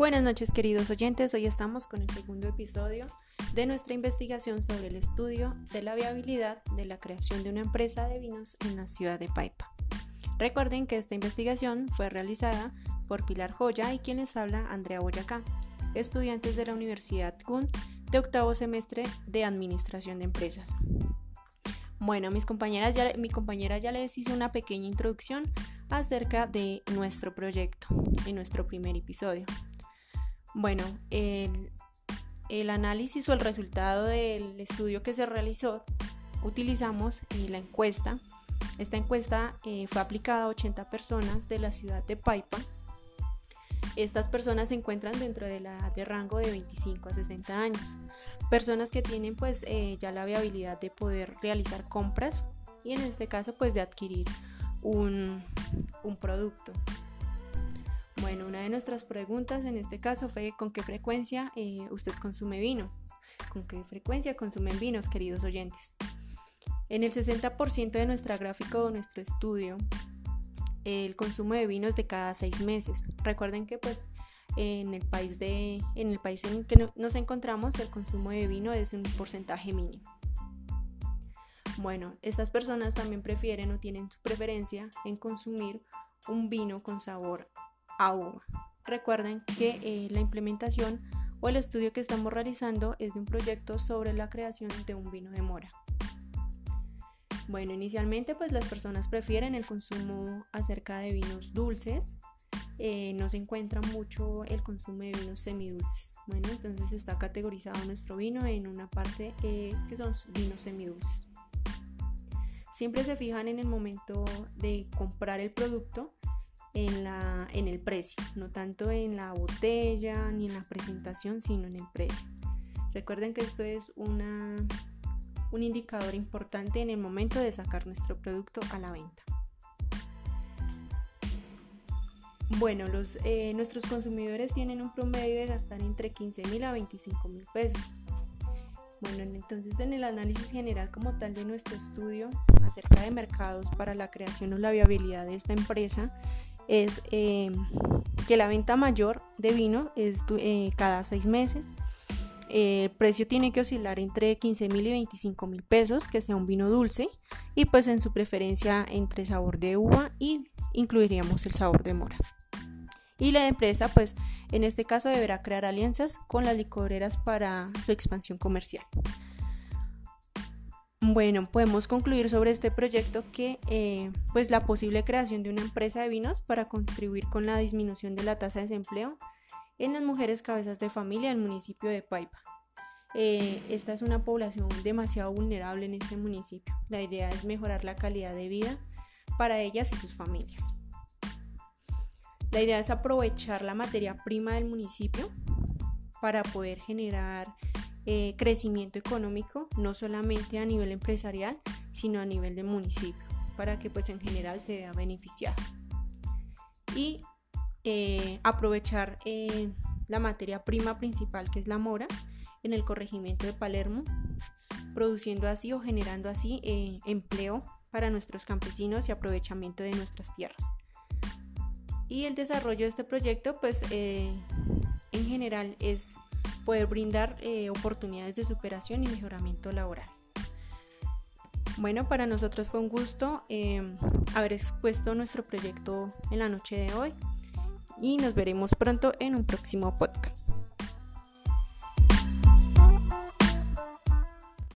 Buenas noches queridos oyentes, hoy estamos con el segundo episodio de nuestra investigación sobre el estudio de la viabilidad de la creación de una empresa de vinos en la ciudad de Paipa. Recuerden que esta investigación fue realizada por Pilar Joya y quien les habla Andrea Boyacá, estudiantes de la Universidad CUN de octavo semestre de Administración de Empresas. Bueno, mis compañeras ya, mi compañera ya les hizo una pequeña introducción acerca de nuestro proyecto en nuestro primer episodio. Bueno, el, análisis o el resultado del estudio que se realizó, utilizamos la encuesta. Esta encuesta eh, fue aplicada a 80 personas de la ciudad de Paipa. Estas personas se encuentran dentro de la edad de rango de 25 a 60 años. Personas que tienen pues eh, ya la viabilidad de poder realizar compras y en este caso pues de adquirir un producto. Bueno, una de nuestras preguntas en este caso fue con qué frecuencia eh, usted consume vino. ¿Con qué frecuencia consumen vinos, queridos oyentes? En el 60% de nuestra gráfica o nuestro estudio, el consumo de vino es de cada seis meses. Recuerden que pues en el país, de, en, el país en que nos encontramos el consumo de vino es un porcentaje mínimo. Bueno, estas personas también prefieren o tienen su preferencia en consumir un vino con sabor Recuerden que eh, la implementación o el estudio que estamos realizando es de un proyecto sobre la creación de un vino de mora. Bueno, inicialmente pues las personas prefieren el consumo acerca de vinos dulces. Eh, no se encuentra mucho el consumo de vinos semidulces. Bueno, entonces está categorizado nuestro vino en una parte eh, que son vinos semidulces. Siempre se fijan en el momento de comprar el producto en, la, en el precio, no tanto en la botella ni en la presentación, sino en el precio. Recuerden que esto es una, un indicador importante en el momento de sacar nuestro producto a la venta. Bueno, los, eh, nuestros consumidores tienen un promedio de gastar entre 15 mil a 25 mil pesos. Bueno, entonces en el análisis general como tal de nuestro estudio acerca de mercados para la creación o la viabilidad de esta empresa, es eh, que la venta mayor de vino es eh, cada seis meses. el precio tiene que oscilar entre 15 mil y 25 mil pesos, que sea un vino dulce, y pues en su preferencia entre sabor de uva y incluiríamos el sabor de mora. Y la empresa, pues en este caso deberá crear alianzas con las licoreras para su expansión comercial. Bueno, podemos concluir sobre este proyecto que eh, pues la posible creación de una empresa de vinos para contribuir con la disminución de la tasa de desempleo en las mujeres cabezas de familia del municipio de Paipa. Eh, esta es una población demasiado vulnerable en este municipio. La idea es mejorar la calidad de vida para ellas y sus familias. La idea es aprovechar la materia prima del municipio para poder generar eh, crecimiento económico, no solamente a nivel empresarial, sino a nivel de municipio, para que pues en general se vea beneficiado. Y eh, aprovechar eh, la materia prima principal que es la mora en el corregimiento de Palermo, produciendo así o generando así empleo para nuestros campesinos y aprovechamiento de nuestras tierras. Y el desarrollo de este proyecto pues en general es poder brindar eh, oportunidades de superación y mejoramiento laboral. Bueno, para nosotros fue un gusto em, haber expuesto nuestro proyecto en la noche de hoy y nos veremos pronto en un próximo podcast.